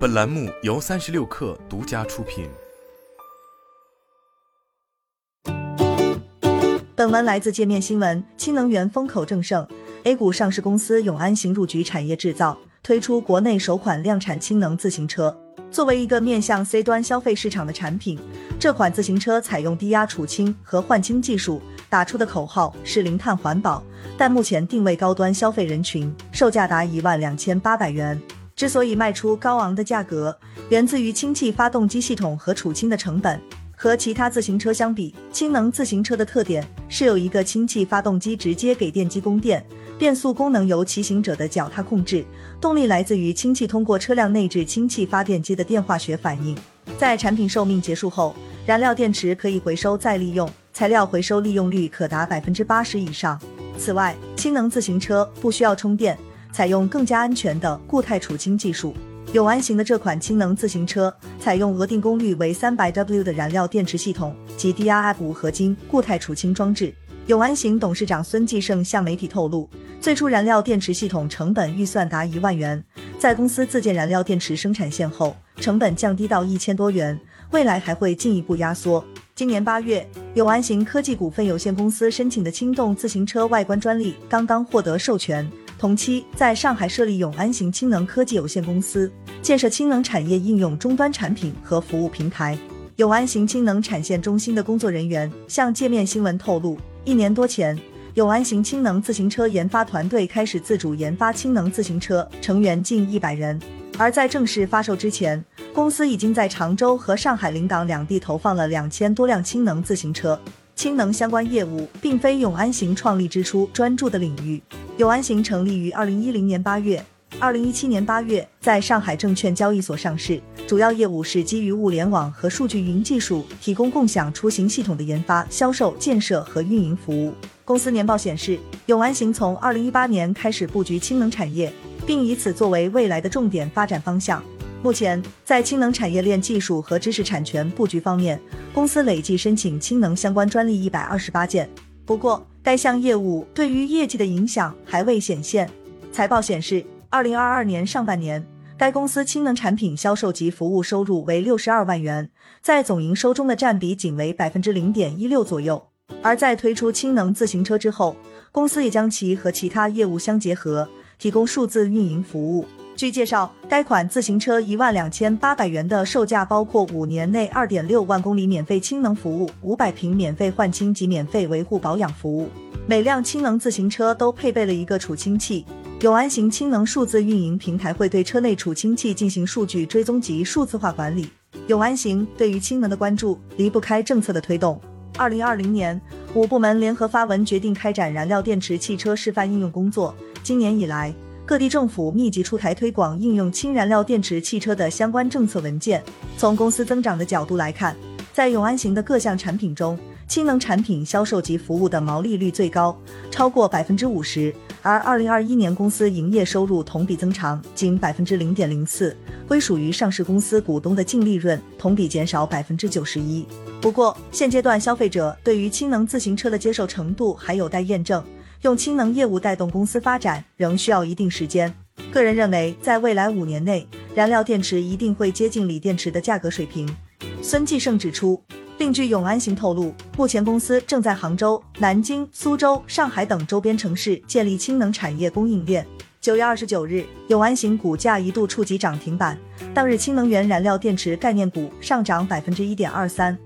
本栏目由三十六氪独家出品。本文来自界面新闻。氢能源风口正盛，A 股上市公司永安行入局产业制造，推出国内首款量产氢能自行车。作为一个面向 C 端消费市场的产品，这款自行车采用低压储氢和换氢技术，打出的口号是零碳环保。但目前定位高端消费人群，售价达一万两千八百元。之所以卖出高昂的价格，源自于氢气发动机系统和储氢的成本。和其他自行车相比，氢能自行车的特点是有一个氢气发动机直接给电机供电，变速功能由骑行者的脚踏控制，动力来自于氢气通过车辆内置氢气发电机的电化学反应。在产品寿命结束后，燃料电池可以回收再利用，材料回收利用率可达百分之八十以上。此外，氢能自行车不需要充电。采用更加安全的固态储氢技术，永安行的这款氢能自行车采用额定功率为三百 W 的燃料电池系统及 DRI 五合金固态储氢装置。永安行董事长孙继胜向媒体透露，最初燃料电池系统成本预算达一万元，在公司自建燃料电池生产线后，成本降低到一千多元，未来还会进一步压缩。今年八月，永安行科技股份有限公司申请的轻动自行车外观专利刚刚获得授权。同期，在上海设立永安行氢能科技有限公司，建设氢能产业应用终端产品和服务平台。永安行氢能产线中心的工作人员向界面新闻透露，一年多前，永安行氢能自行车研发团队开始自主研发氢能自行车，成员近一百人。而在正式发售之前，公司已经在常州和上海临港两地投放了两千多辆氢能自行车。氢能相关业务并非永安行创立之初专注的领域。永安行成立于二零一零年八月，二零一七年八月在上海证券交易所上市，主要业务是基于物联网和数据云技术，提供共享出行系统的研发、销售、建设和运营服务。公司年报显示，永安行从二零一八年开始布局氢能产业，并以此作为未来的重点发展方向。目前，在氢能产业链技术和知识产权布局方面，公司累计申请氢能相关专利一百二十八件。不过，该项业务对于业绩的影响还未显现。财报显示，二零二二年上半年，该公司氢能产品销售及服务收入为六十二万元，在总营收中的占比仅为百分之零点一六左右。而在推出氢能自行车之后，公司也将其和其他业务相结合，提供数字运营服务。据介绍，该款自行车一万两千八百元的售价包括五年内二点六万公里免费氢能服务、五百瓶免费换氢及免费维护保养服务。每辆氢能自行车都配备了一个储氢器。永安行氢能数字运营平台会对车内储氢器进行数据追踪及数字化管理。永安行对于氢能的关注离不开政策的推动。二零二零年，五部门联合发文决定开展燃料电池汽车示范应用工作。今年以来，各地政府密集出台推广应用氢燃料电池汽车的相关政策文件。从公司增长的角度来看，在永安行的各项产品中，氢能产品销售及服务的毛利率最高，超过百分之五十。而二零二一年公司营业收入同比增长仅百分之零点零四，归属于上市公司股东的净利润同比减少百分之九十一。不过，现阶段消费者对于氢能自行车的接受程度还有待验证。用氢能业务带动公司发展，仍需要一定时间。个人认为，在未来五年内，燃料电池一定会接近锂电池的价格水平。孙继胜指出，另据永安行透露，目前公司正在杭州、南京、苏州、上海等周边城市建立氢能产业供应链。九月二十九日，永安行股价一度触及涨停板，当日氢能源燃料电池概念股上涨百分之一点二三。